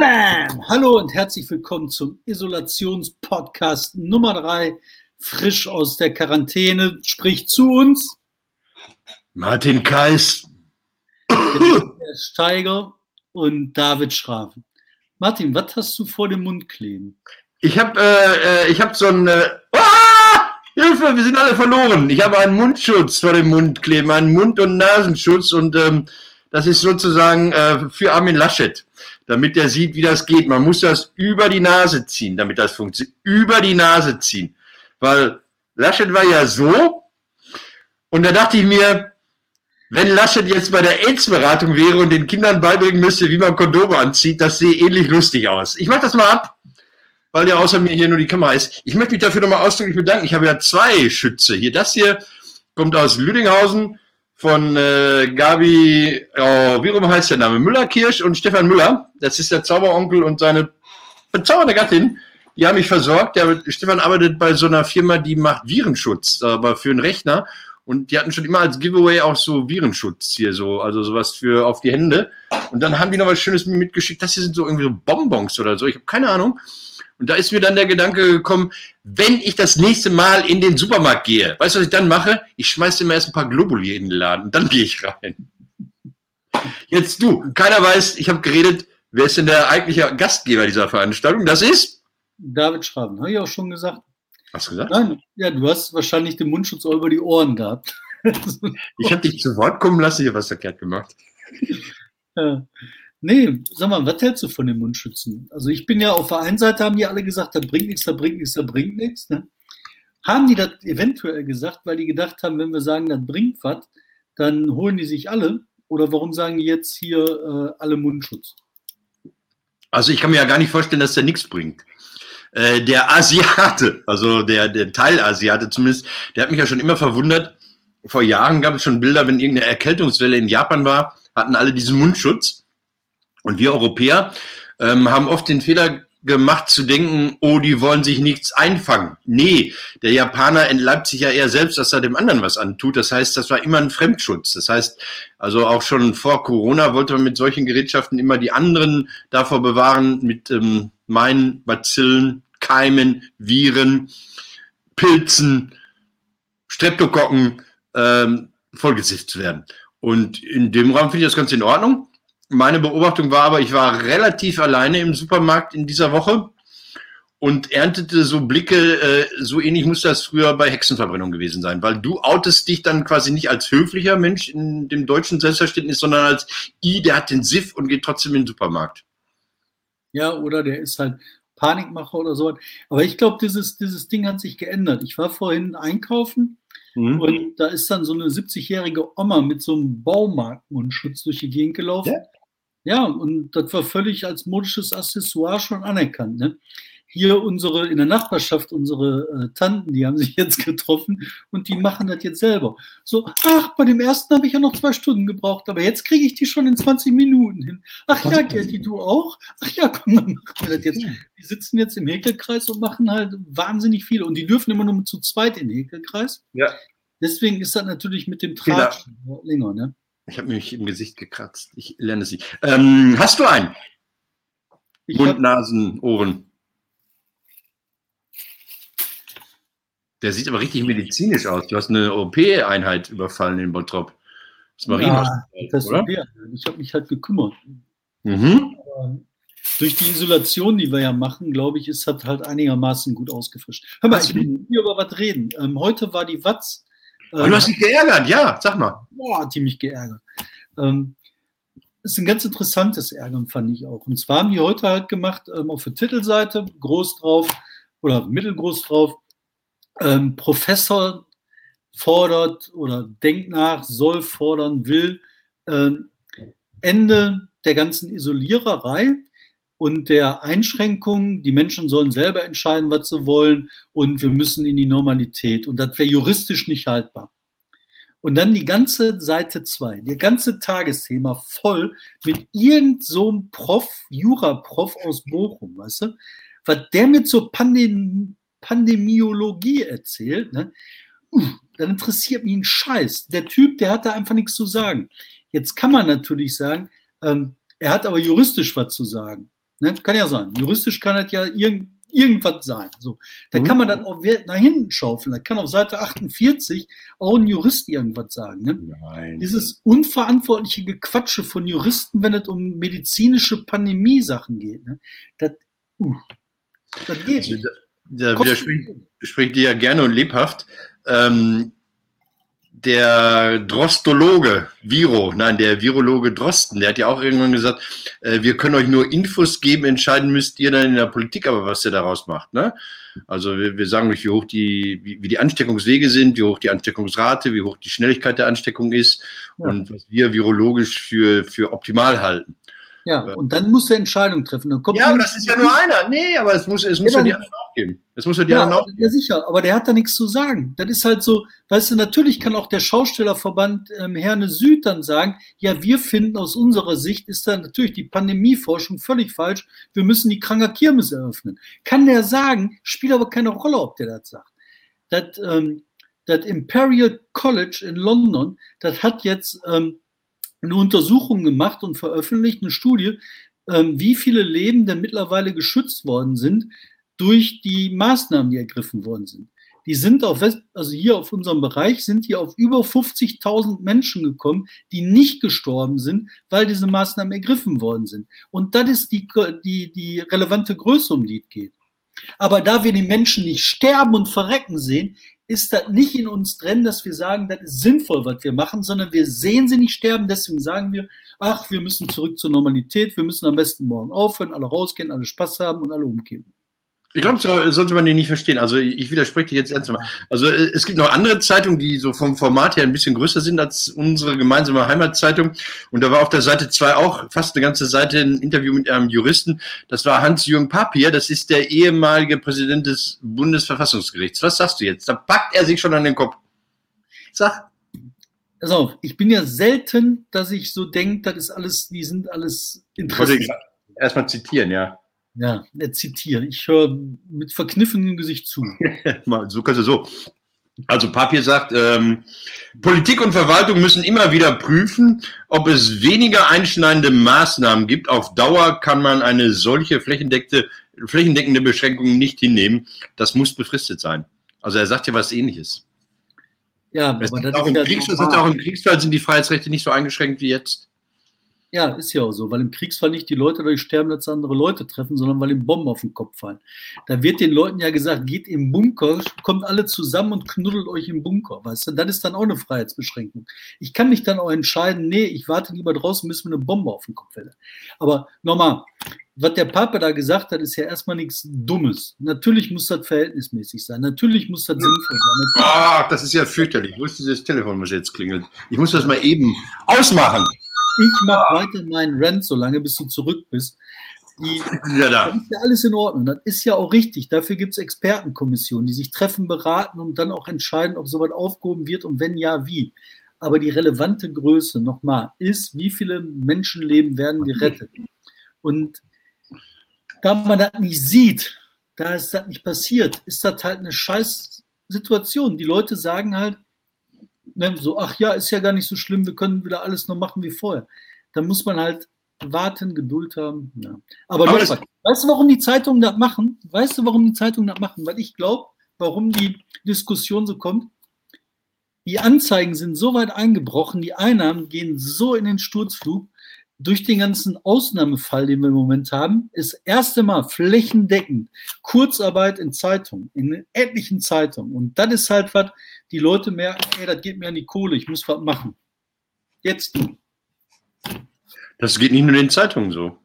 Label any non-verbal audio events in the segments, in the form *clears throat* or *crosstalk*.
Bam! Hallo und herzlich willkommen zum Isolationspodcast Nummer drei, frisch aus der Quarantäne. Spricht zu uns Martin Kais, der Steiger und David Schraven. Martin, was hast du vor dem Mund kleben? Ich habe äh, äh, ich hab so ein. Äh, ah! Hilfe, wir sind alle verloren. Ich habe einen Mundschutz vor dem Mund kleben, einen Mund- und Nasenschutz und ähm, das ist sozusagen äh, für Armin Laschet, damit er sieht, wie das geht. Man muss das über die Nase ziehen, damit das funktioniert. Über die Nase ziehen. Weil Laschet war ja so und da dachte ich mir, wenn Laschet jetzt bei der AIDS-Beratung wäre und den Kindern beibringen müsste, wie man Kondome anzieht, das sehe ähnlich lustig aus. Ich mache das mal ab, weil ja außer mir hier nur die Kamera ist. Ich möchte mich dafür nochmal ausdrücklich bedanken. Ich habe ja zwei Schütze. Hier, das hier kommt aus Lüdinghausen von äh, Gabi, oh, wie rum heißt der Name? Müller-Kirsch und Stefan Müller. Das ist der Zauberonkel und seine bezaubernde Gattin. Die haben mich versorgt. Der Stefan arbeitet bei so einer Firma, die macht Virenschutz, aber für einen Rechner. Und die hatten schon immer als Giveaway auch so Virenschutz hier, so, also sowas für auf die Hände. Und dann haben die noch was Schönes mitgeschickt. Das hier sind so irgendwie so Bonbons oder so. Ich habe keine Ahnung. Und da ist mir dann der Gedanke gekommen, wenn ich das nächste Mal in den Supermarkt gehe, weißt du, was ich dann mache? Ich schmeiße immer erst ein paar Globuli in den Laden dann gehe ich rein. Jetzt du, keiner weiß, ich habe geredet, wer ist denn der eigentliche Gastgeber dieser Veranstaltung? Das ist? David Schraven, habe ich auch schon gesagt. Hast du gesagt? Nein, ja, du hast wahrscheinlich den Mundschutz auch über die Ohren gehabt. *laughs* Ich habe dich zu Wort kommen lassen, ich habe was verkehrt gemacht. *laughs* Ja. Nee, sag mal, was hältst du von den Mundschützen? Also ich bin ja auf der einen Seite haben die alle gesagt, da bringt nichts, da bringt nichts, da bringt nichts. Ne? Haben die das eventuell gesagt, weil die gedacht haben, wenn wir sagen, das bringt was, dann holen die sich alle? Oder warum sagen die jetzt hier äh, alle Mundschutz? Also ich kann mir ja gar nicht vorstellen, dass der nichts bringt. Äh, der Asiate, also der, der Teilasiate zumindest, der hat mich ja schon immer verwundert. Vor Jahren gab es schon Bilder, wenn irgendeine Erkältungswelle in Japan war, hatten alle diesen Mundschutz. Und wir Europäer ähm, haben oft den Fehler gemacht zu denken, oh, die wollen sich nichts einfangen. Nee, der Japaner entleibt sich ja eher selbst, dass er dem anderen was antut. Das heißt, das war immer ein Fremdschutz. Das heißt, also auch schon vor Corona wollte man mit solchen Gerätschaften immer die anderen davor bewahren, mit ähm, meinen Bazillen, Keimen, Viren, Pilzen, Streptokokken ähm, vollgesifft zu werden. Und in dem Rahmen finde ich das ganz in Ordnung. Meine Beobachtung war aber, ich war relativ alleine im Supermarkt in dieser Woche und erntete so Blicke, äh, so ähnlich muss das früher bei Hexenverbrennung gewesen sein, weil du outest dich dann quasi nicht als höflicher Mensch in dem deutschen Selbstverständnis, sondern als I, der hat den Siff und geht trotzdem in den Supermarkt. Ja, oder der ist halt Panikmacher oder so. Aber ich glaube, dieses, dieses Ding hat sich geändert. Ich war vorhin einkaufen mhm. und da ist dann so eine 70-jährige Oma mit so einem Baumarktmundschutz durch die Gegend gelaufen. Ja? Ja, und das war völlig als modisches Accessoire schon anerkannt. Ne? Hier unsere, in der Nachbarschaft, unsere äh, Tanten, die haben sich jetzt getroffen und die machen das jetzt selber. So, ach, bei dem ersten habe ich ja noch zwei Stunden gebraucht, aber jetzt kriege ich die schon in 20 Minuten hin. Ach ja, Gerti, du auch? Ach ja, komm, dann machen wir das jetzt. Die sitzen jetzt im Häkelkreis und machen halt wahnsinnig viel. Und die dürfen immer nur zu zweit in den Häkelkreis. Ja. Deswegen ist das natürlich mit dem Tratsch länger, ne? Ich habe mich im Gesicht gekratzt. Ich lerne sie. Ähm, hast du einen? Ich Mund, hab... Nasen, Ohren. Der sieht aber richtig medizinisch aus. Du hast eine OP-Einheit überfallen in Bottrop. Das ja, das oder? Ich habe mich halt gekümmert. Mhm. durch die Isolation, die wir ja machen, glaube ich, ist das halt einigermaßen gut ausgefrischt. Hör mal, ich will hier über was reden. Ähm, heute war die Watz aber du hast dich geärgert, ja, sag mal. Boah, hat die mich geärgert. Ähm, ist ein ganz interessantes Ärgern, fand ich auch. Und zwar haben die heute halt gemacht, ähm, auf der Titelseite, groß drauf oder mittelgroß drauf, ähm, Professor fordert oder denkt nach, soll fordern, will ähm, Ende der ganzen Isoliererei und der Einschränkung, die Menschen sollen selber entscheiden, was sie wollen und wir müssen in die Normalität. Und das wäre juristisch nicht haltbar. Und dann die ganze Seite 2, der ganze Tagesthema voll mit irgend so einem Prof, Jura-Prof aus Bochum, weißt du? Was der mit so Pandem Pandemiologie erzählt, ne? dann interessiert mich ein Scheiß. Der Typ, der hat da einfach nichts zu sagen. Jetzt kann man natürlich sagen, ähm, er hat aber juristisch was zu sagen. Ne? Kann ja sein. Juristisch kann das ja irgend, irgendwas sein. So. Da mhm. kann man dann auch nach hinten schaufeln. Da kann auf Seite 48 auch ein Jurist irgendwas sagen. Ne? Nein. Dieses unverantwortliche Gequatsche von Juristen, wenn es um medizinische Pandemie-Sachen geht. Ne? Das, uh, das geht. Also, da, da widerspricht dir ja gerne und lebhaft. Ähm, der Drostologe, Viro, nein, der Virologe Drosten, der hat ja auch irgendwann gesagt, äh, wir können euch nur Infos geben, entscheiden müsst ihr dann in der Politik, aber was ihr daraus macht. Ne? Also wir, wir sagen euch, wie hoch die, wie, wie, die Ansteckungswege sind, wie hoch die Ansteckungsrate, wie hoch die Schnelligkeit der Ansteckung ist ja. und was wir virologisch für, für optimal halten. Ja, und dann muss er Entscheidung treffen. ja, aber das ist ja nur einer. Nee, aber es muss, es muss ja, die anderen auch geben. Es muss ja die ja, anderen auch Ja, sicher, aber der hat da nichts zu sagen. Das ist halt so, weißt du, natürlich kann auch der Schaustellerverband ähm, Herne Süd dann sagen, ja, wir finden aus unserer Sicht ist da natürlich die Pandemieforschung völlig falsch. Wir müssen die Kranker Kirmes eröffnen. Kann der sagen, spielt aber keine Rolle, ob der das sagt. Das, ähm, das Imperial College in London, das hat jetzt ähm, eine Untersuchung gemacht und veröffentlicht, eine Studie, ähm, wie viele Leben denn mittlerweile geschützt worden sind durch die Maßnahmen, die ergriffen worden sind. Die sind auf, West, also hier auf unserem Bereich sind hier auf über 50.000 Menschen gekommen, die nicht gestorben sind, weil diese Maßnahmen ergriffen worden sind. Und das ist die, die, die relevante Größe, um die es geht. Aber da wir die Menschen nicht sterben und verrecken sehen, ist das nicht in uns drin, dass wir sagen, das ist sinnvoll, was wir machen, sondern wir sehen sie nicht sterben. Deswegen sagen wir, ach, wir müssen zurück zur Normalität, wir müssen am besten morgen aufhören, alle rausgehen, alle Spaß haben und alle umgehen. Ich glaube, so sollte man den nicht verstehen. Also ich widerspreche dir jetzt ernst mal. Also äh, es gibt noch andere Zeitungen, die so vom Format her ein bisschen größer sind als unsere gemeinsame Heimatzeitung. Und da war auf der Seite 2 auch fast eine ganze Seite ein Interview mit einem Juristen. Das war Hans-Jürgen Papier, das ist der ehemalige Präsident des Bundesverfassungsgerichts. Was sagst du jetzt? Da packt er sich schon an den Kopf. Sag. Pass auf, ich bin ja selten, dass ich so denke, das ist alles, die sind alles interessant. Erstmal zitieren, ja. Ja, er zitiert. Ich höre mit verkniffenem Gesicht zu. *laughs* so kannst du so. Also Papier sagt, ähm, Politik und Verwaltung müssen immer wieder prüfen, ob es weniger einschneidende Maßnahmen gibt. Auf Dauer kann man eine solche flächendeckte, flächendeckende Beschränkung nicht hinnehmen. Das muss befristet sein. Also er sagt ja was ähnliches. Ja, aber das auch, im Kriegsfall, auch im Kriegsfall sind die Freiheitsrechte nicht so eingeschränkt wie jetzt. Ja, ist ja auch so, weil im Kriegsfall nicht die Leute dadurch sterben, dass andere Leute treffen, sondern weil ihm Bomben auf den Kopf fallen. Da wird den Leuten ja gesagt, geht im Bunker, kommt alle zusammen und knuddelt euch im Bunker, weißt du? Das ist dann auch eine Freiheitsbeschränkung. Ich kann mich dann auch entscheiden, nee, ich warte lieber draußen, bis mir eine Bombe auf den Kopf fällt. Aber nochmal, was der Papa da gesagt hat, ist ja erstmal nichts Dummes. Natürlich muss das verhältnismäßig sein. Natürlich muss das sinnvoll sein. Ach, das ist ja fürchterlich. Wo ist dieses Telefon, was jetzt klingelt? Ich muss das mal eben ausmachen. Ich mache weiter meinen Rant, solange bis du zurück bist. Die, ja, da. Ist ja alles in Ordnung. Das ist ja auch richtig. Dafür gibt es Expertenkommissionen, die sich treffen, beraten und dann auch entscheiden, ob sowas aufgehoben wird und wenn ja, wie. Aber die relevante Größe nochmal ist, wie viele Menschenleben werden gerettet. Und da man das nicht sieht, da ist das nicht passiert, ist das halt eine scheiß Situation. Die Leute sagen halt, ne, so, ach ja, ist ja gar nicht so schlimm, wir können wieder alles noch machen wie vorher. Dann muss man halt warten, Geduld haben. Ja. Aber, Aber weißt du, warum die Zeitungen das machen? Weißt du, warum die Zeitungen das machen? Weil ich glaube, warum die Diskussion so kommt. Die Anzeigen sind so weit eingebrochen, die Einnahmen gehen so in den Sturzflug, durch den ganzen Ausnahmefall, den wir im Moment haben, ist erste Mal flächendeckend Kurzarbeit in Zeitungen, in etlichen Zeitungen. Und das ist halt was, die Leute merken, ey, das geht mir an die Kohle, ich muss was machen. Jetzt du. Das geht nicht nur in den Zeitungen so.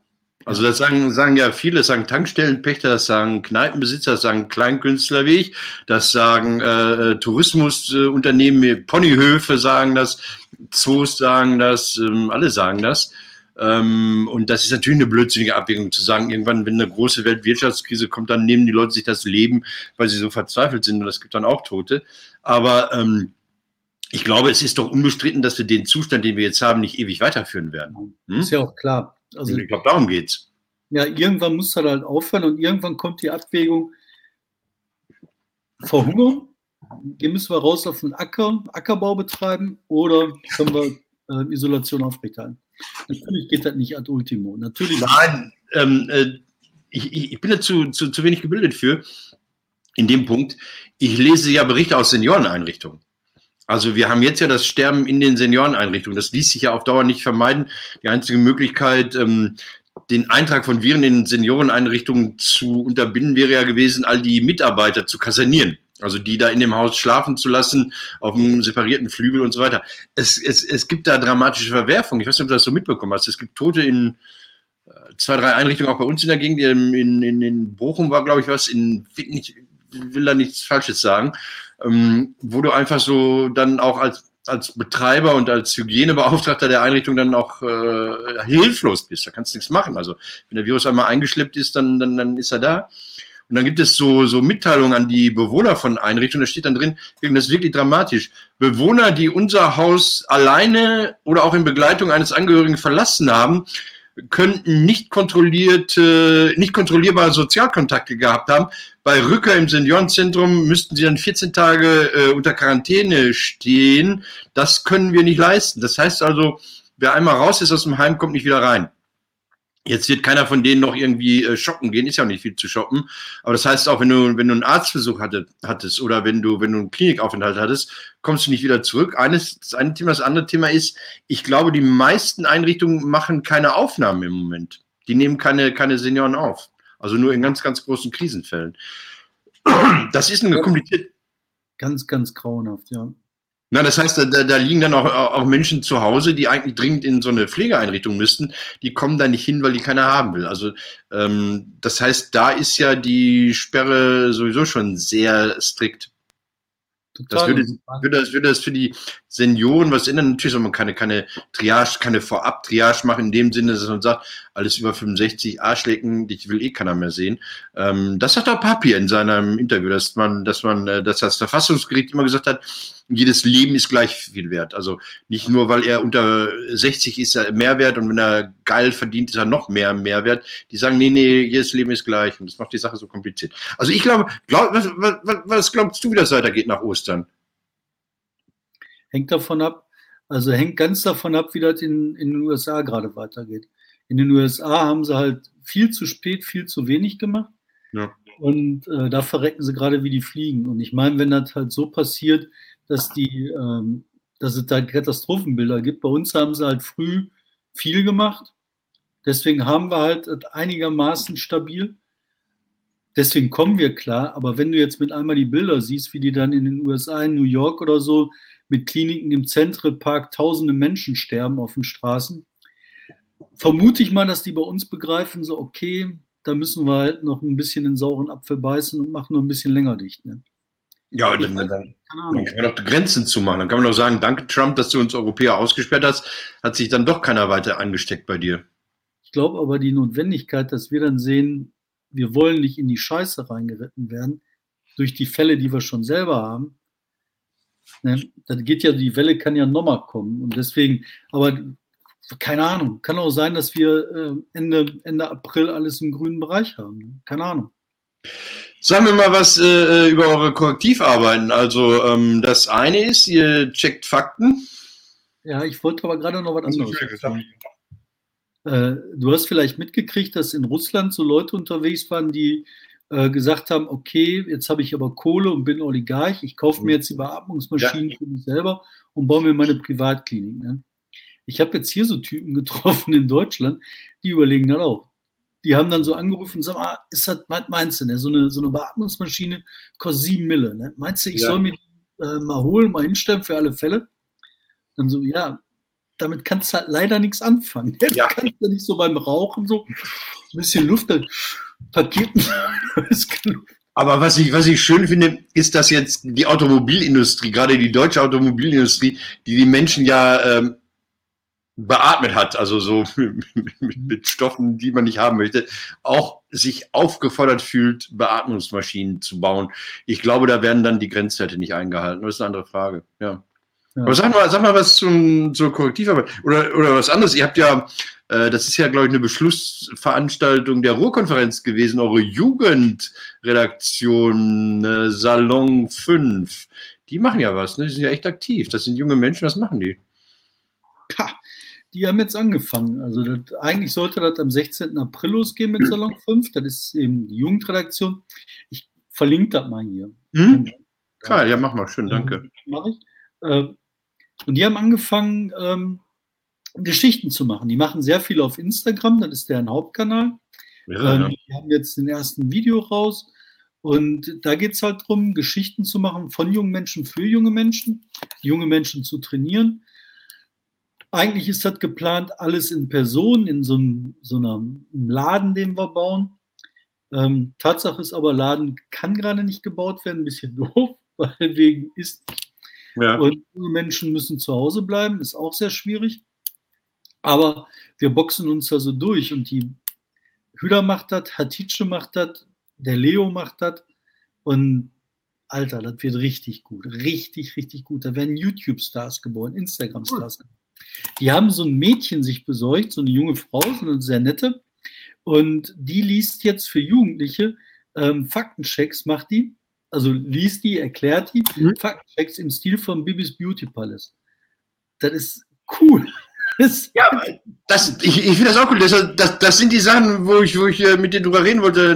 Also das sagen, sagen ja viele, das sagen Tankstellenpächter, das sagen Kneipenbesitzer, das sagen Kleinkünstler wie ich, das sagen äh, Tourismusunternehmen, äh, Ponyhöfe sagen das, Zoos sagen das, ähm, alle sagen das. Ähm, und das ist natürlich eine blödsinnige Abwägung zu sagen, irgendwann, wenn eine große Weltwirtschaftskrise kommt, dann nehmen die Leute sich das Leben, weil sie so verzweifelt sind und es gibt dann auch Tote. Aber ähm, ich glaube, es ist doch unbestritten, dass wir den Zustand, den wir jetzt haben, nicht ewig weiterführen werden. Hm? Ist ja auch klar. Also, ich glaube, darum geht's. Ja, irgendwann muss das halt aufhören und irgendwann kommt die Abwägung, verhungern, hier müssen wir raus auf den Acker, Ackerbau betreiben oder können wir äh, Isolation aufrechterhalten. Natürlich geht das nicht ad ultimo. Natürlich. Nein, ähm, äh, ich, ich bin da zu, zu, zu wenig gebildet für, in dem Punkt. Ich lese ja Berichte aus Senioreneinrichtungen. Also wir haben jetzt ja das Sterben in den Senioreneinrichtungen. Das ließ sich ja auf Dauer nicht vermeiden. Die einzige Möglichkeit, ähm, den Eintrag von Viren in Senioreneinrichtungen zu unterbinden, wäre ja gewesen, all die Mitarbeiter zu kasernieren. Also die da in dem Haus schlafen zu lassen, auf einem separierten Flügel und so weiter. Es, es, es gibt da dramatische Verwerfungen. Ich weiß nicht, ob du das so mitbekommen hast. Es gibt Tote in äh, zwei, drei Einrichtungen, auch bei uns in der Gegend. In, in, in Bochum war, glaube ich, was. In, ich will da nichts Falsches sagen. Ähm, wo du einfach so dann auch als als Betreiber und als Hygienebeauftragter der Einrichtung dann auch äh, hilflos bist. Da kannst du nichts machen. Also wenn der Virus einmal eingeschleppt ist, dann, dann, dann ist er da. Und dann gibt es so, so Mitteilungen an die Bewohner von Einrichtungen, da steht dann drin, das ist wirklich dramatisch. Bewohner, die unser Haus alleine oder auch in Begleitung eines Angehörigen verlassen haben, könnten nicht kontrollierte, nicht kontrollierbare Sozialkontakte gehabt haben. Bei Rückkehr im Seniorenzentrum müssten sie dann 14 Tage äh, unter Quarantäne stehen. Das können wir nicht leisten. Das heißt also, wer einmal raus ist aus dem Heim, kommt nicht wieder rein. Jetzt wird keiner von denen noch irgendwie äh, shoppen gehen, ist ja auch nicht viel zu shoppen. Aber das heißt auch, wenn du, wenn du einen Arztversuch hatte, hattest oder wenn du, wenn du einen Klinikaufenthalt hattest, kommst du nicht wieder zurück. Eines, das eine Thema, das andere Thema ist, ich glaube, die meisten Einrichtungen machen keine Aufnahmen im Moment. Die nehmen keine, keine Senioren auf. Also nur in ganz, ganz großen Krisenfällen. Das ist eine komplizierte. Ganz, ganz grauenhaft, ja. Na, das heißt, da, da liegen dann auch, auch Menschen zu Hause, die eigentlich dringend in so eine Pflegeeinrichtung müssten, die kommen da nicht hin, weil die keiner haben will. Also ähm, das heißt, da ist ja die Sperre sowieso schon sehr strikt. Das würde, würde, das, würde das für die Senioren was ändern. Natürlich soll man keine, keine Triage, keine Vorab-Triage machen, in dem Sinne, dass man sagt, alles über 65 Arschlecken, dich will eh keiner mehr sehen. Ähm, das sagt auch Papi in seinem Interview, dass man, dass man, äh, dass das Verfassungsgericht immer gesagt hat, jedes Leben ist gleich viel wert. Also nicht nur, weil er unter 60 ist, er mehr wert und wenn er geil verdient, ist er noch mehr Mehrwert. Die sagen, nee, nee, jedes Leben ist gleich und das macht die Sache so kompliziert. Also ich glaube, glaub, was, was, was glaubst du, wie das weitergeht nach Ostern? Hängt davon ab, also hängt ganz davon ab, wie das in, in den USA gerade weitergeht. In den USA haben sie halt viel zu spät, viel zu wenig gemacht. Ja. Und äh, da verrecken sie gerade wie die Fliegen. Und ich meine, wenn das halt so passiert, dass die, ähm, dass es da Katastrophenbilder gibt. Bei uns haben sie halt früh viel gemacht. Deswegen haben wir halt einigermaßen stabil. Deswegen kommen wir klar. Aber wenn du jetzt mit einmal die Bilder siehst, wie die dann in den USA, in New York oder so, mit Kliniken im Central Park tausende Menschen sterben auf den Straßen, vermute ich mal, dass die bei uns begreifen, so okay, da müssen wir halt noch ein bisschen den sauren Apfel beißen und machen noch ein bisschen länger dicht. Ne? Ja, dann, dann, dann, kann man doch Grenzen zumachen. Dann kann man doch sagen, danke Trump, dass du uns Europäer ausgesperrt hast, hat sich dann doch keiner weiter angesteckt bei dir. Ich glaube aber die Notwendigkeit, dass wir dann sehen, wir wollen nicht in die Scheiße reingeritten werden, durch die Fälle, die wir schon selber haben. Ne, dann geht ja, die Welle kann ja nochmal kommen. Und deswegen, aber keine Ahnung, kann auch sein, dass wir äh, Ende, Ende April alles im grünen Bereich haben. Keine Ahnung. Sagen wir mal was äh, über eure Korrektivarbeiten. Also ähm, das eine ist, ihr checkt Fakten. Ja, ich wollte aber gerade noch was anderes sagen. Äh, du hast vielleicht mitgekriegt, dass in Russland so Leute unterwegs waren, die äh, gesagt haben, okay, jetzt habe ich aber Kohle und bin Oligarch, ich kaufe mir jetzt die Beatmungsmaschinen ja. für mich selber und baue mir meine Privatklinik. Ne? Ich habe jetzt hier so Typen getroffen in Deutschland, die überlegen dann auch, die haben dann so angerufen, sag mal, ist das, was meinst du, ne? so, eine, so eine Beatmungsmaschine kostet sieben Mille. Ne? Meinst du, ich ja. soll mir die äh, mal holen, mal hinstellen für alle Fälle? Dann so, ja, damit kannst du halt leider nichts anfangen. Ne? *laughs* Ja. Du kannst ja nicht so beim Rauchen so ein bisschen Luft, dann Paketen. *laughs* Aber was ich, was ich schön finde, ist, dass jetzt die Automobilindustrie, gerade die deutsche Automobilindustrie, die die Menschen ja ähm, beatmet hat, also so *laughs* mit, mit, Stoffen, die man nicht haben möchte, auch sich aufgefordert fühlt, Beatmungsmaschinen zu bauen. Ich glaube, da werden dann die Grenzwerte nicht eingehalten. Das ist eine andere Frage. Ja. ja. Aber sag mal, sag mal was zum, zur Korrektivarbeit oder, oder was anderes. Ihr habt ja, äh, das ist ja, glaube ich, eine Beschlussveranstaltung der Ruhrkonferenz gewesen, eure Jugendredaktion äh, Salon 5. Die machen ja was, ne? Die sind ja echt aktiv. Das sind junge Menschen, was machen die? Ha die haben jetzt angefangen. Also das, eigentlich sollte das am 16. April losgehen mit Salon *clears throat* 5. Das ist eben die Jugendredaktion. Ich verlinke das mal hier. Mhm. Geil, ja, mach mal, schön, danke. Ähm, mach ich. Äh, und die haben angefangen, ähm, Geschichten zu machen. Die machen sehr viel auf Instagram, das ist deren Hauptkanal. Ja, ähm, ja. Die haben jetzt den ersten Video raus. Und da geht es halt darum, Geschichten zu machen von jungen Menschen für junge Menschen, junge Menschen zu trainieren. Eigentlich ist das geplant, alles in Person, in so einem, so einem Laden, den wir bauen. Ähm, Tatsache ist aber, Laden kann gerade nicht gebaut werden, ein bisschen *laughs* doof, weil wegen ist. Ja. Und Menschen müssen zu Hause bleiben, ist auch sehr schwierig. Aber wir boxen uns da so durch und die Hüder macht das, Hatice macht das, der Leo macht das und Alter, das wird richtig gut, richtig, richtig gut. Da werden YouTube-Stars geboren, Instagram-Stars geboren. Die haben so ein Mädchen sich besorgt, so eine junge Frau, so eine sehr nette, und die liest jetzt für Jugendliche ähm, Faktenchecks, macht die, also liest die, erklärt die, mhm. Faktenchecks im Stil von Bibis Beauty Palace. Das ist cool *laughs* ja, das, ich, ich finde das auch cool. Das, das, das sind die Sachen, wo ich, wo ich äh, mit dir drüber reden wollte.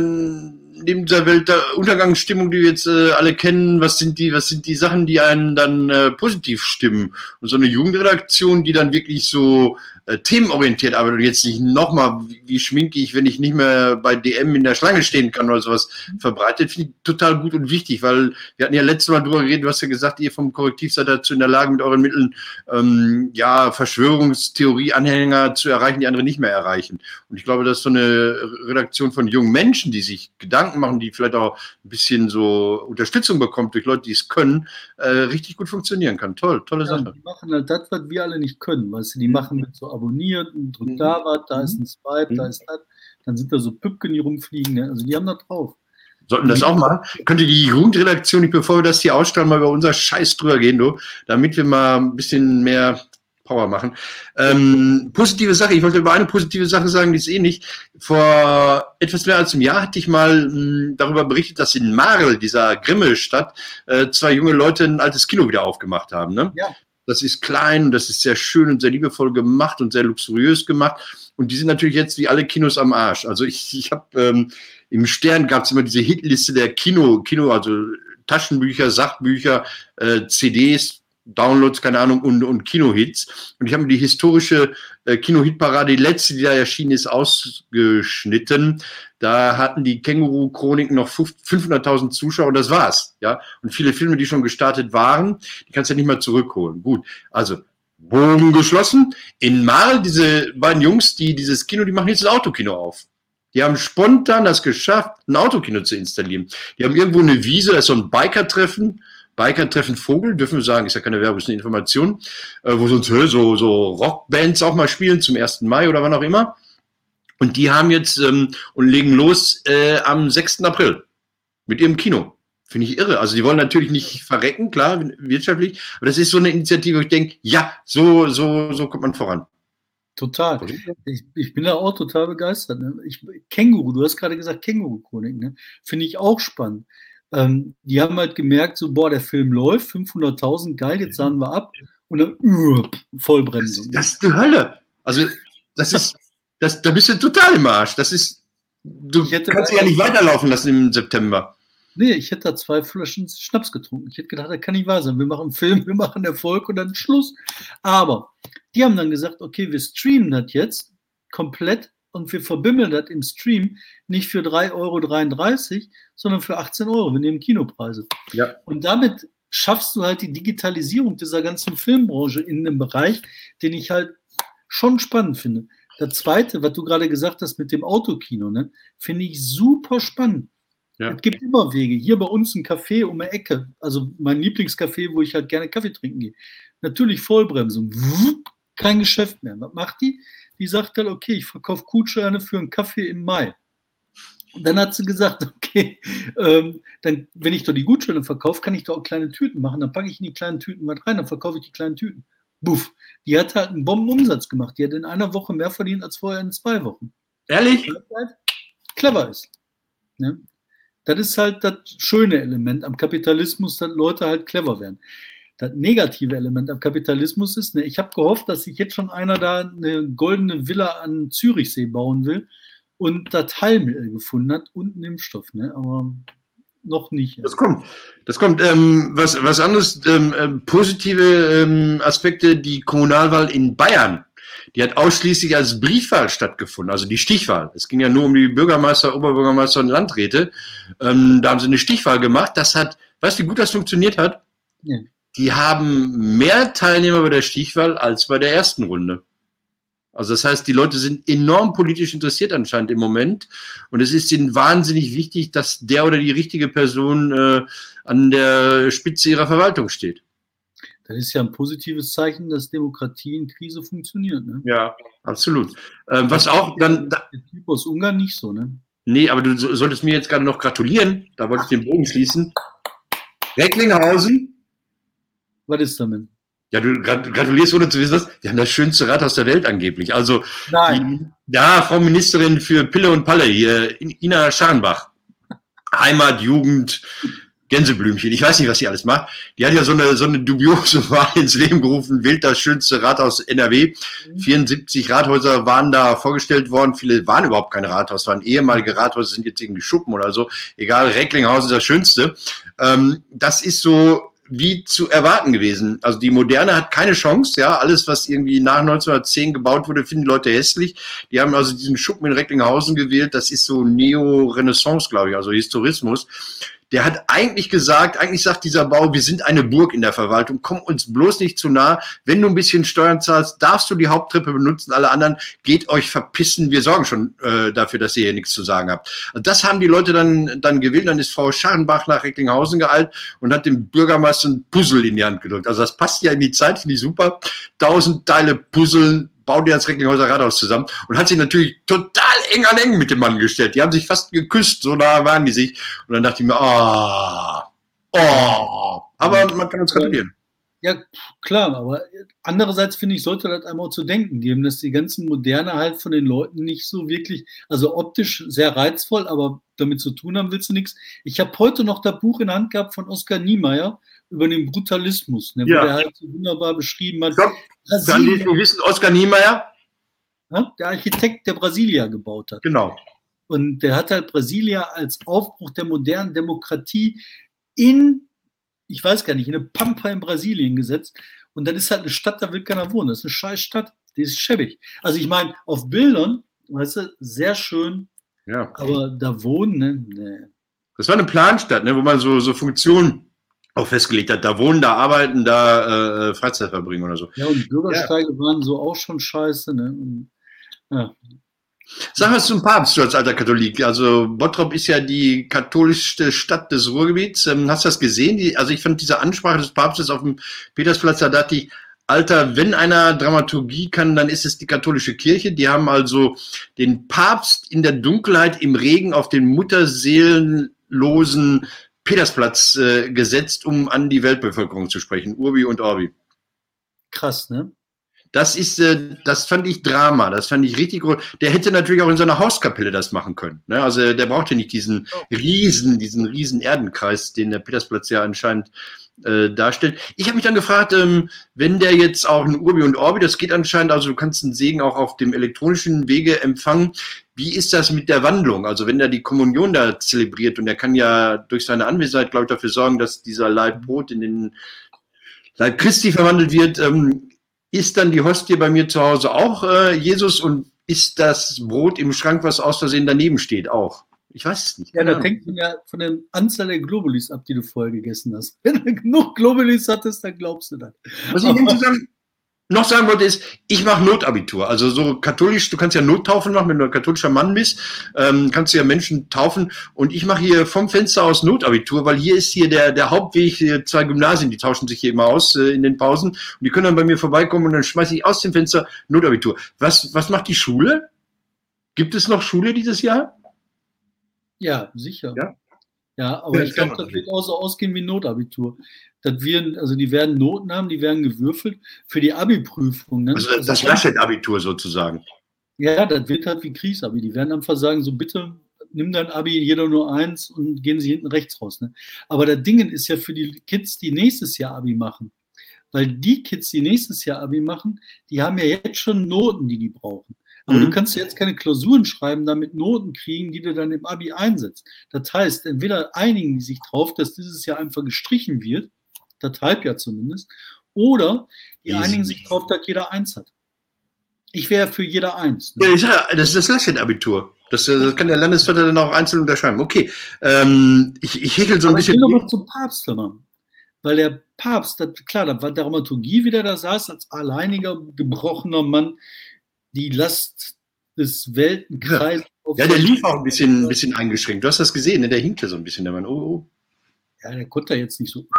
Neben dieser Welt der Untergangsstimmung, die wir jetzt äh, alle kennen, was sind die, was sind die Sachen, die einen dann äh, positiv stimmen? Und so eine Jugendredaktion, die dann wirklich so äh, themenorientiert arbeitet und jetzt nicht nochmal, wie, wie schminke ich, wenn ich nicht mehr bei DM in der Schlange stehen kann oder sowas, verbreitet, finde ich total gut und wichtig, weil wir hatten ja letztes Mal drüber geredet, du hast ja gesagt, ihr vom Korrektiv seid dazu in der Lage, mit euren Mitteln ähm, ja Verschwörungstheorie-Anhänger zu erreichen, die andere nicht mehr erreichen. Und ich glaube, dass so eine Redaktion von jungen Menschen, die sich Gedanken machen, die vielleicht auch ein bisschen so Unterstützung bekommt durch Leute, die es können, äh, richtig gut funktionieren kann. Toll, tolle ja, Sache. Die machen halt das, was wir alle nicht können, weißt du, die machen mit so abonniert und drückt mhm. da was, da ist ein Swipe, mhm. da ist das. Dann sind da so Püppchen, die rumfliegen. Ne? Also die haben da drauf. Sollten das auch machen? Könnte die Jugendredaktion, bevor wir das hier ausstrahlen, mal über unser Scheiß drüber gehen, du, damit wir mal ein bisschen mehr Power machen. Ähm, positive Sache, ich wollte über eine positive Sache sagen, die ist ähnlich. Vor etwas mehr als einem Jahr hatte ich mal mh, hm, darüber berichtet, dass in Marl, dieser Grimme-Stadt, äh, zwei junge Leute ein altes Kino wieder aufgemacht haben. Ne? Ja. Das ist klein, das ist sehr schön und sehr liebevoll gemacht und sehr luxuriös gemacht. Und die sind natürlich jetzt wie alle Kinos am Arsch. Also ich, ich habe ähm, im Stern gab es immer diese Hitliste der Kino, Kino, also Taschenbücher, Sachbücher, äh, CDs, Downloads, keine Ahnung, und, und Kinohits. Und ich habe mir die historische äh, Kino-Hit-Parade, die letzte, die da erschienen ist, ausgeschnitten. Da hatten die Känguru-Chroniken noch 500.000 Zuschauer und das war's. Ja, und viele Filme, die schon gestartet waren, die kannst du ja nicht mehr zurückholen. Gut, also Bogen geschlossen. In Marl, diese beiden Jungs, die dieses Kino, die machen jetzt das Autokino auf. Die haben spontan das geschafft, ein Autokino zu installieren. Die haben irgendwo eine Wiese, da ist so ein Biker-Treffen Biker-Treffen Vogel, dürfen wir sagen, ist ja keine Werbung, ist eine Information, äh, wo sonst so, so Rockbands auch mal spielen zum 1. Mai oder wann auch immer. Und die haben jetzt ähm, und legen los äh, am 6. April mit ihrem Kino. Finde ich irre. Also die wollen natürlich nicht verrecken, klar, wirtschaftlich, aber das ist so eine Initiative, wo ich denke, ja, so, so, so kommt man voran. Total. Ich, ich, bin da auch total begeistert. Ne? Ich, Känguru, du hast gerade gesagt Känguru-Chronik, ne? finde ich auch spannend. Ähm, die haben halt gemerkt, so, boah, der Film läuft, 500.000, geil, jetzt sahen wir ab und dann uh, Vollbremsung. Das, ist die Hölle. Also, das ist, das, da bist du total im Arsch. Das ist, du kannst ja nicht weiterlaufen lassen im September. Nee, ich hätte da zwei Flaschen Schnaps getrunken. Ich hätte gedacht, das kann nicht wahr sein. Wir machen einen Film, wir machen Erfolg und dann Schluss. Aber die haben dann gesagt, okay, wir streamen das jetzt komplett und wir verbimmeln das im Stream nicht für 3,33 Euro, sondern für 18 Euro. Wir nehmen Kinopreise. Ja. Und damit schaffst du halt die Digitalisierung dieser ganzen Filmbranche in einem Bereich, den ich halt schon spannend finde. Das zweite, was du gerade gesagt hast mit dem Autokino, ne, finde ich super spannend. Ja. Es gibt immer Wege. Hier bei uns ein Café um die Ecke, also mein Lieblingscafé, wo ich halt gerne Kaffee trinken gehe. Natürlich Vollbremsung. Kein Geschäft mehr. Was macht die? Die sagt dann, okay, ich verkaufe Gutscheine für einen Kaffee im Mai. Und dann hat sie gesagt, *laughs* okay, ähm, dann, wenn ich doch die Gutscheine verkaufe, kann ich doch auch kleine Tüten machen. Dann packe ich in die kleinen Tüten was rein, dann verkaufe ich die kleinen Tüten. Buff. Die hat halt einen Bombenumsatz gemacht. Die hat in einer Woche mehr verdient als vorher in zwei Wochen. Ehrlich? Halt clever ist. Ne? Das ist halt das schöne Element am Kapitalismus, dass Leute halt clever werden. Das negative Element am Kapitalismus ist. Ne? Ich habe gehofft, dass sich jetzt schon einer da eine goldene Villa an Zürichsee bauen will und das Heilmittel gefunden hat und einen Impfstoff. Ne? Aber noch nicht. Das kommt. Das kommt. Ähm, was, was anderes, ähm, äh, positive ähm, Aspekte, die Kommunalwahl in Bayern die hat ausschließlich als Briefwahl stattgefunden, also die Stichwahl. Es ging ja nur um die Bürgermeister, Oberbürgermeister und Landräte. Ähm, da haben sie eine Stichwahl gemacht. Das hat, weißt du, wie gut das funktioniert hat? Ja. Die haben mehr Teilnehmer bei der Stichwahl als bei der ersten Runde. Also das heißt, die Leute sind enorm politisch interessiert anscheinend im Moment. Und es ist ihnen wahnsinnig wichtig, dass der oder die richtige Person äh, an der Spitze ihrer Verwaltung steht. Das ist ja ein positives Zeichen, dass Demokratie in Krise funktioniert. Ne? Ja, absolut. Ähm, was auch dann. Der Typ aus Ungarn nicht so, ne? Nee, aber du solltest mir jetzt gerade noch gratulieren. Da wollte ich den Bogen schließen. Recklinghausen. Was ist damit? Ja, du gratulierst ohne zu wissen was. Wir haben das schönste Rathaus der Welt angeblich. Also, Nein. Die, ja, Frau Ministerin für Pille und Palle hier, Ina Scharnbach. Heimat, Jugend, Gänseblümchen. Ich weiß nicht, was sie alles macht. Die hat ja so eine, so eine dubiose *laughs* Wahl ins Leben gerufen. Wild das schönste Rathaus NRW. 74 mhm. Rathäuser waren da vorgestellt worden. Viele waren überhaupt keine Rathaus, waren ehemalige Rathäuser, sind jetzt irgendwie Schuppen oder so. Egal, Recklinghausen ist das Schönste. Ähm, das ist so wie zu erwarten gewesen. Also die Moderne hat keine Chance, ja. Alles, was irgendwie nach 1910 gebaut wurde, finden die Leute hässlich. Die haben also diesen Schuppen in Recklinghausen gewählt. Das ist so Neo-Renaissance, glaube ich, also Historismus der hat eigentlich gesagt, eigentlich sagt dieser Bau, wir sind eine Burg in der Verwaltung, komm uns bloß nicht zu nah. Wenn du ein bisschen Steuern zahlst, darfst du die Haupttreppe benutzen, alle anderen geht euch verpissen, wir sorgen schon äh, dafür, dass ihr hier nichts zu sagen habt. Also das haben die Leute dann, dann gewählt, dann ist Frau Scharrenbach nach Recklinghausen geeilt und hat dem Bürgermeister ein Puzzle in die Hand gedrückt. Also das passt ja in die Zeit, finde ich super. Tausend Teile Puzzeln, bauen die als Recklinghäuser Rathaus zusammen und hat sich natürlich total eng an eng mit dem Mann gestellt. Die haben sich fast geküsst, so nah waren die sich. Und dann dachte ich mir, ah, oh, oh. Aber man kann uns gratulieren. Ja, klar, aber andererseits finde ich, sollte das einmal zu denken geben, dass die ganzen Moderne halt von den Leuten nicht so wirklich, also optisch sehr reizvoll, aber damit zu tun haben willst du nichts. Ich habe heute noch das Buch in der Hand gehabt von Oskar Niemeyer über den Brutalismus, ne, ja. wo der halt so wunderbar beschrieben hat. Stopp. Brasilien. Du wissen, Oskar Niemeyer? Ja, der Architekt, der Brasilia gebaut hat. Genau. Und der hat halt Brasilia als Aufbruch der modernen Demokratie in, ich weiß gar nicht, in eine Pampa in Brasilien gesetzt. Und dann ist halt eine Stadt, da will keiner wohnen. Das ist eine scheiß Stadt. Die ist schäbig. Also ich meine, auf Bildern, weißt du, sehr schön. Ja. Aber da wohnen, ne? Nee. Das war eine Planstadt, ne, wo man so, so Funktionen auch festgelegt hat, da wohnen, da arbeiten, da äh, Freizeit verbringen oder so. Ja, und Bürgersteige ja. waren so auch schon scheiße. Ne? Ja. Sag was zum Papst, du als alter Katholik. Also Bottrop ist ja die katholischste Stadt des Ruhrgebiets. Ähm, hast du das gesehen? Die, also ich fand diese Ansprache des Papstes auf dem Petersplatz, da dachte ich, Alter, wenn einer Dramaturgie kann, dann ist es die katholische Kirche. Die haben also den Papst in der Dunkelheit im Regen auf den mutterseelenlosen Petersplatz äh, gesetzt, um an die Weltbevölkerung zu sprechen. Urbi und Orbi. Krass, ne? Das ist, äh, das fand ich Drama, das fand ich richtig gut. Der hätte natürlich auch in seiner Hauskapelle das machen können. Ne? Also der braucht ja nicht diesen oh. riesen, diesen riesen Erdenkreis, den der Petersplatz ja anscheinend äh, darstellt. Ich habe mich dann gefragt, ähm, wenn der jetzt auch ein Urbi und Orbi, das geht anscheinend, also du kannst einen Segen auch auf dem elektronischen Wege empfangen. Wie ist das mit der Wandlung? Also wenn er die Kommunion da zelebriert und er kann ja durch seine Anwesenheit, glaube ich, dafür sorgen, dass dieser Leib Brot in den Leib Christi verwandelt wird, ähm, ist dann die Hostie bei mir zu Hause auch äh, Jesus und ist das Brot im Schrank, was aus Versehen daneben steht, auch? Ich weiß es nicht. Ja, das hängt von der, von der Anzahl der Globulis ab, die du vorher gegessen hast. *laughs* Wenn du genug Globulis hattest, dann glaubst du das. Was ich *laughs* sagen, noch sagen wollte, ist, ich mache Notabitur. Also so katholisch, du kannst ja Nottaufen machen, wenn du ein katholischer Mann bist, ähm, kannst du ja Menschen taufen. Und ich mache hier vom Fenster aus Notabitur, weil hier ist hier der, der Hauptweg, zwei Gymnasien, die tauschen sich hier immer aus äh, in den Pausen. Und die können dann bei mir vorbeikommen und dann schmeiße ich aus dem Fenster Notabitur. Was, was macht die Schule? Gibt es noch Schule dieses Jahr? Ja, sicher. Ja, ja aber ja, ich glaube, das wird auch so ausgehen wie Notabitur das wir, also die werden Noten haben, die werden gewürfelt für die Abi-Prüfung. Ne? Also das also Laschet-Abitur sozusagen. Ja, das wird halt wie Kriegsabi. Die werden einfach sagen, so bitte nimm dein Abi, jeder nur eins und gehen sie hinten rechts raus. Ne? Aber das Ding ist ja für die Kids, die nächstes Jahr Abi machen, Weil die Kids, die nächstes Jahr Abi machen, die haben ja jetzt schon Noten, die die brauchen. Aber mhm. du kannst jetzt keine Klausuren schreiben, damit Noten kriegen, die du dann im Abi einsetzt. Das heißt, entweder einigen die sich drauf, dass dieses Jahr einfach gestrichen wird, das Halbjahr zumindest, oder die Easy. einigen sich drauf, dass jeder eins hat. Ich wäre für jeder eins. Ne? Ja, das ist das Laschet-Abitur. Das, das, kann der Landesvater dann auch einzeln unterschreiben. Okay, ähm, ich, ich heckel so ein Aber bisschen. Ich will noch zum Papst hören. Weil der Papst, das, klar, da war Dramaturgie wieder da saß, als alleiniger, gebrochener Mann, die Last des Weltenkreises. Ja, ja der lief auch ein bisschen, ein bisschen eingeschränkt. Du hast das gesehen, ne? der hinkte so ein bisschen, der Mann. Oh, oh. Ja, der konnte da jetzt nicht so. *laughs*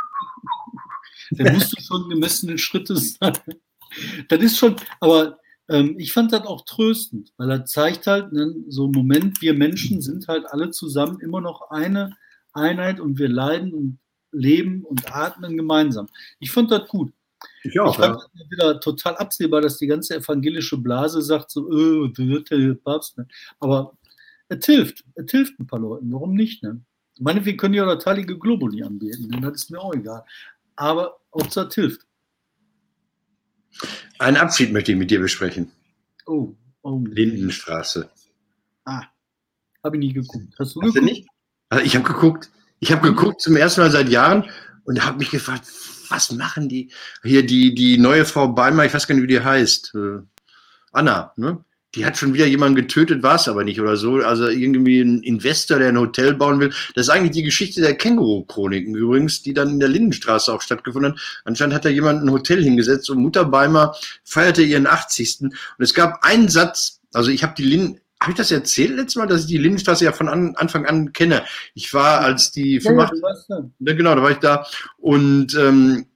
Der musste schon gemessene Schritte sein. Das ist schon, aber ähm, ich fand das auch tröstend, weil er zeigt halt, ne, so einen Moment, wir Menschen sind halt alle zusammen immer noch eine Einheit und wir leiden und leben und atmen gemeinsam. Ich fand das gut. Ich, auch, ich fand ja. wieder total absehbar, dass die ganze evangelische Blase sagt, so, äh, Papst. Ne? Aber es hilft, es hilft ein paar Leuten. Warum nicht? Ne? Meinetwegen können die auch teilige Globuli anbieten, denn das ist mir auch egal. Aber Hauptsache es hilft. Einen Abschied möchte ich mit dir besprechen. Oh, oh. Lindenstraße. Ah, habe ich nie geguckt. Hast du Hast geguckt? Du nicht? Also ich habe geguckt. Ich habe geguckt zum ersten Mal seit Jahren und habe mich gefragt, was machen die? Hier die, die neue Frau Beimer, ich weiß gar nicht, wie die heißt. Äh, Anna, ne? Die hat schon wieder jemanden getötet, war es aber nicht oder so. Also irgendwie ein Investor, der ein Hotel bauen will. Das ist eigentlich die Geschichte der Känguru-Chroniken übrigens, die dann in der Lindenstraße auch stattgefunden hat. Anscheinend hat da jemand ein Hotel hingesetzt und Mutter Beimer feierte ihren 80. Und es gab einen Satz, also ich habe die Linden, habe ich das erzählt letztes Mal, dass ich die Lindenstraße ja von an, Anfang an kenne? Ich war als die 85, ja, ja, genau, da war ich da und ähm,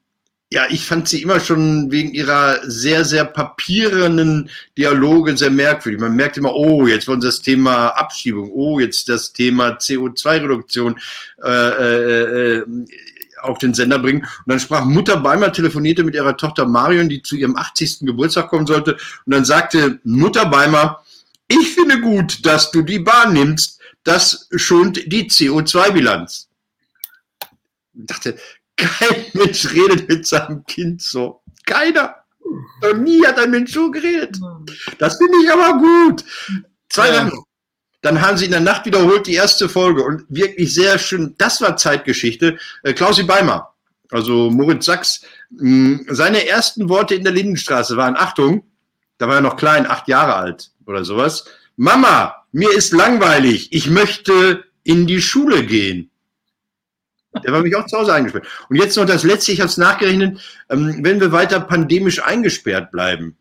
ja, ich fand sie immer schon wegen ihrer sehr, sehr papierenden Dialoge sehr merkwürdig. Man merkt immer, oh, jetzt wollen sie das Thema Abschiebung, oh, jetzt das Thema CO2-Reduktion äh, äh, äh, auf den Sender bringen. Und dann sprach Mutter Beimer, telefonierte mit ihrer Tochter Marion, die zu ihrem 80. Geburtstag kommen sollte. Und dann sagte Mutter Beimer, ich finde gut, dass du die Bahn nimmst. Das schont die CO2-Bilanz. Ich dachte, kein Mensch redet mit seinem Kind so. Keiner. Noch nie hat ein Mensch so geredet. Das finde ich aber gut. Zwei ja. Dann haben sie in der Nacht wiederholt die erste Folge und wirklich sehr schön. Das war Zeitgeschichte. Äh, Klausi Beimer, also Moritz Sachs, seine ersten Worte in der Lindenstraße waren, Achtung, da war er noch klein, acht Jahre alt oder sowas. Mama, mir ist langweilig. Ich möchte in die Schule gehen. Der war mich auch zu Hause eingesperrt. Und jetzt noch das Letzte, ich habe es nachgerechnet, ähm, wenn wir weiter pandemisch eingesperrt bleiben,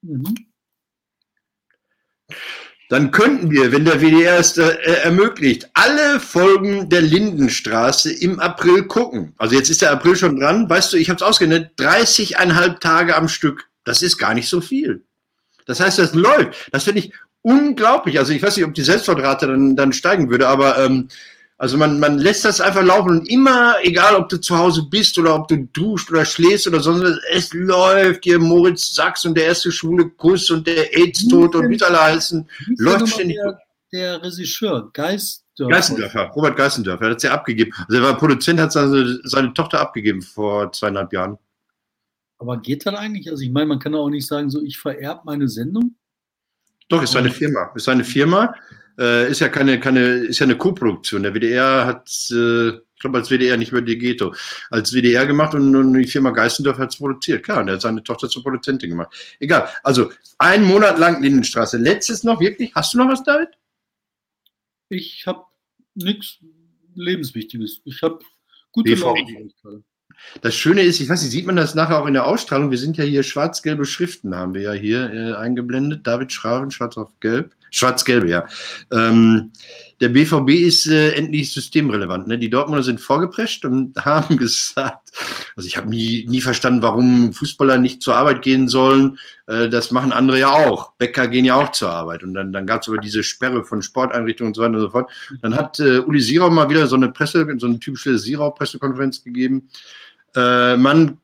mhm. dann könnten wir, wenn der WDR es äh, ermöglicht, alle Folgen der Lindenstraße im April gucken. Also jetzt ist der April schon dran. Weißt du, ich habe es ausgerechnet, 30,5 Tage am Stück. Das ist gar nicht so viel. Das heißt, das läuft. Das finde ich unglaublich. Also ich weiß nicht, ob die Selbstmordrate dann, dann steigen würde, aber ähm, also man, man lässt das einfach laufen und immer, egal ob du zu Hause bist oder ob du duscht oder schläfst oder sonst, es läuft hier Moritz Sachs und der erste schwule Kuss und der AIDS-Tod und wie alle heißen, läuft ständig. Der, der Regisseur, Geistdörfer. Geistendörfer, Robert Geistendörfer, hat es ja abgegeben. Also er war Produzent, hat seine, seine Tochter abgegeben vor zweieinhalb Jahren. Aber geht das eigentlich? Also ich meine, man kann auch nicht sagen, so ich vererbe meine Sendung. Doch, ist seine Firma. Ist seine Firma äh, ist ja keine, keine, ist ja eine Co-Produktion. Der WDR hat, äh, ich glaube, als WDR nicht mehr die Ghetto, als WDR gemacht und, und die Firma Geistendorf hat es produziert. Klar, und er hat seine Tochter zur Produzentin gemacht. Egal. Also, einen Monat lang Lindenstraße. Letztes noch, wirklich? Hast du noch was, David? Ich habe nichts Lebenswichtiges. Ich habe gute Laune. Das Schöne ist, ich weiß nicht, sieht man das nachher auch in der Ausstrahlung? Wir sind ja hier schwarz-gelbe Schriften, haben wir ja hier äh, eingeblendet. David Schraven, schwarz auf gelb. Schwarz-gelbe, ja. Ähm, der BVB ist äh, endlich systemrelevant. Ne? Die Dortmunder sind vorgeprescht und *laughs* haben gesagt, also ich habe nie, nie verstanden, warum Fußballer nicht zur Arbeit gehen sollen. Äh, das machen andere ja auch. Bäcker gehen ja auch zur Arbeit. Und dann, dann gab es aber diese Sperre von Sporteinrichtungen und so weiter und so fort. Dann hat äh, Uli Sirau mal wieder so eine Presse, so eine typische Sirau-Pressekonferenz gegeben. Äh, man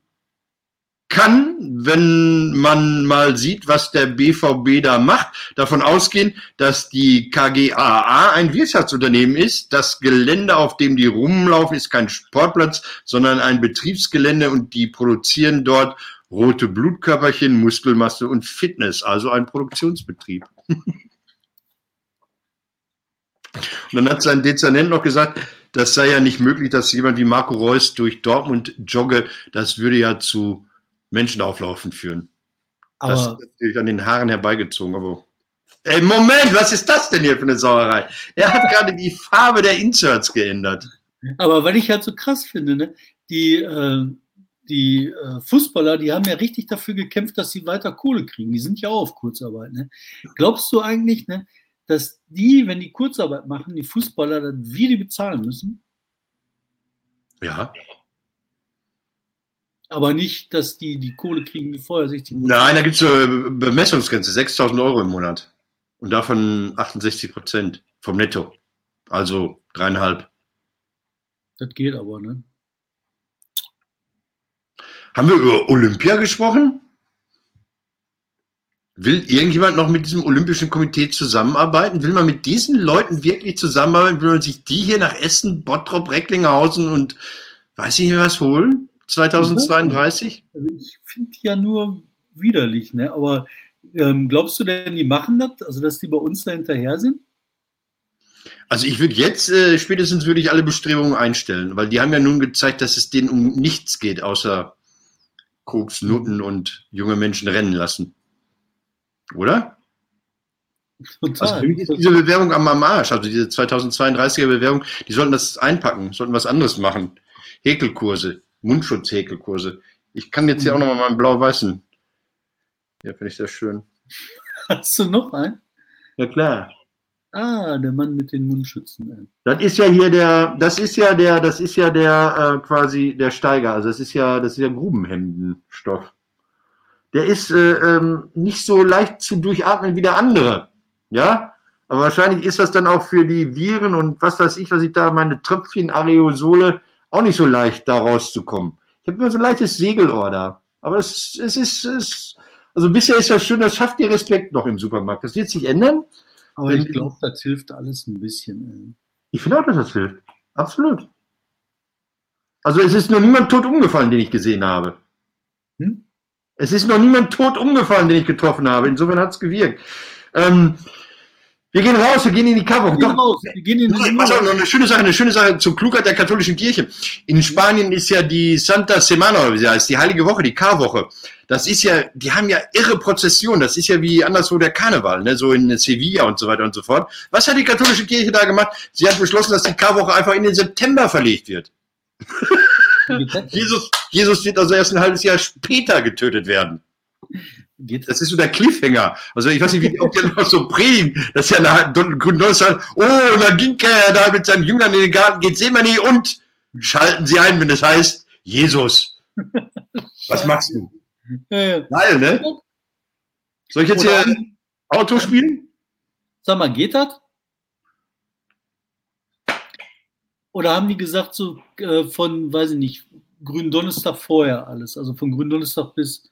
kann, wenn man mal sieht, was der BVB da macht, davon ausgehen, dass die KGAA ein Wirtschaftsunternehmen ist. Das Gelände, auf dem die rumlaufen, ist kein Sportplatz, sondern ein Betriebsgelände und die produzieren dort rote Blutkörperchen, Muskelmasse und Fitness, also ein Produktionsbetrieb. *laughs* und dann hat sein Dezernent noch gesagt, das sei ja nicht möglich, dass jemand wie Marco Reus durch Dortmund jogge. Das würde ja zu Menschenauflaufen führen. Aber das ist natürlich an den Haaren herbeigezogen, aber. Ey, Moment, was ist das denn hier für eine Sauerei? Er hat gerade die Farbe der Inserts geändert. Aber weil ich halt so krass finde, ne? die, äh, die äh, Fußballer, die haben ja richtig dafür gekämpft, dass sie weiter Kohle kriegen. Die sind ja auch auf Kurzarbeit. Ne? Glaubst du eigentlich, ne, dass die, wenn die Kurzarbeit machen, die Fußballer dann wie die bezahlen müssen? Ja aber nicht, dass die die Kohle kriegen wie vorher. 60 Nein, da gibt es eine Bemessungsgrenze, 6.000 Euro im Monat. Und davon 68 Prozent vom Netto. Also dreieinhalb. Das geht aber, ne? Haben wir über Olympia gesprochen? Will irgendjemand noch mit diesem Olympischen Komitee zusammenarbeiten? Will man mit diesen Leuten wirklich zusammenarbeiten? Will man sich die hier nach Essen, Bottrop, Recklinghausen und weiß ich nicht was holen? 2032? Also ich finde ja nur widerlich, ne? aber ähm, glaubst du denn, die machen das, also dass die bei uns da hinterher sind? Also ich würde jetzt, äh, spätestens würde ich alle Bestrebungen einstellen, weil die haben ja nun gezeigt, dass es denen um nichts geht, außer Koks, Nutten und junge Menschen rennen lassen. Oder? Total. Also diese Bewerbung am, am Arsch, also diese 2032er Bewerbung, die sollten das einpacken, sollten was anderes machen. Häkelkurse. Mundschutzhäkelkurse. Ich kann jetzt hier auch nochmal meinen blau-weißen. Ja, finde ich sehr schön. Hast du noch einen? Ja, klar. Ah, der Mann mit den Mundschützen. Das ist ja hier der, das ist ja der, das ist ja der äh, quasi der Steiger. Also das ist ja, das ist ja Grubenhemdenstoff. Der ist äh, ähm, nicht so leicht zu durchatmen wie der andere. Ja, aber wahrscheinlich ist das dann auch für die Viren und was weiß ich, was ich da meine Tröpfchen Areosole auch nicht so leicht, da rauszukommen. Ich habe immer so ein leichtes Segelohr da. Aber es, es ist, es, also bisher ist das schön, das schafft dir Respekt noch im Supermarkt. Das wird sich ändern. Aber ich glaube, das hilft alles ein bisschen. Ich finde auch, dass das hilft. Absolut. Also es ist noch niemand tot umgefallen, den ich gesehen habe. Hm? Es ist noch niemand tot umgefallen, den ich getroffen habe. Insofern hat es gewirkt. Ähm, wir gehen raus, wir gehen in die Cover. Doch, raus, wir gehen in die pass auf, noch eine schöne Sache, eine schöne Sache zur Klugheit der katholischen Kirche. In Spanien ist ja die Santa Semana, wie sie heißt, die Heilige Woche, die Karwoche. Das ist ja, die haben ja irre Prozession. Das ist ja wie anderswo der Karneval, ne? so in Sevilla und so weiter und so fort. Was hat die katholische Kirche da gemacht? Sie hat beschlossen, dass die Karwoche einfach in den September verlegt wird. *laughs* Jesus, Jesus wird also erst ein halbes Jahr später getötet werden. Das ist so der Cliffhanger. Also ich weiß nicht, wie ob der noch so predigen, dass ja nach Donnerstag, oh, und dann ging er da mit seinen Jüngern in den Garten Gethsemane und schalten sie ein, wenn es heißt, Jesus. Was machst du? Geil, ne? Soll ich jetzt Oder hier Auto spielen? Sag mal, geht das? Oder haben die gesagt, so äh, von, weiß ich nicht, Gründonnerstag vorher alles? Also von Gründonnerstag bis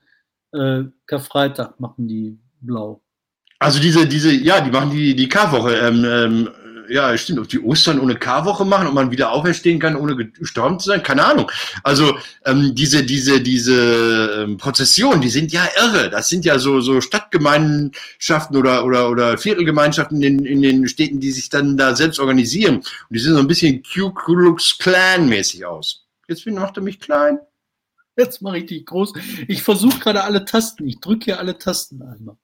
äh, Karfreitag machen die blau. Also diese, diese, ja, die machen die, die Karwoche. Ähm, ähm, ja, stimmt, ob die Ostern ohne Karwoche machen, ob man wieder auferstehen kann, ohne gestorben zu sein, keine Ahnung. Also ähm, diese, diese, diese ähm, Prozessionen, die sind ja irre. Das sind ja so, so Stadtgemeinschaften oder, oder, oder Viertelgemeinschaften in, in den Städten, die sich dann da selbst organisieren. Und die sehen so ein bisschen Ku Klux Klan mäßig aus. Jetzt macht er mich klein. Jetzt mache ich dich groß. Ich versuche gerade alle Tasten. Ich drücke hier alle Tasten einmal.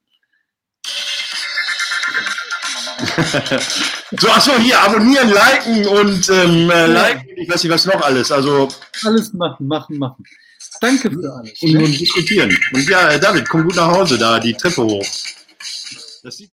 *laughs* so, achso, hier abonnieren, liken und ähm, äh, liken, ich weiß nicht, was noch alles. Also alles machen, machen, machen. Danke für alles. Und, ne? und diskutieren. Und ja, David, komm gut nach Hause da, die Treppe hoch. Das sieht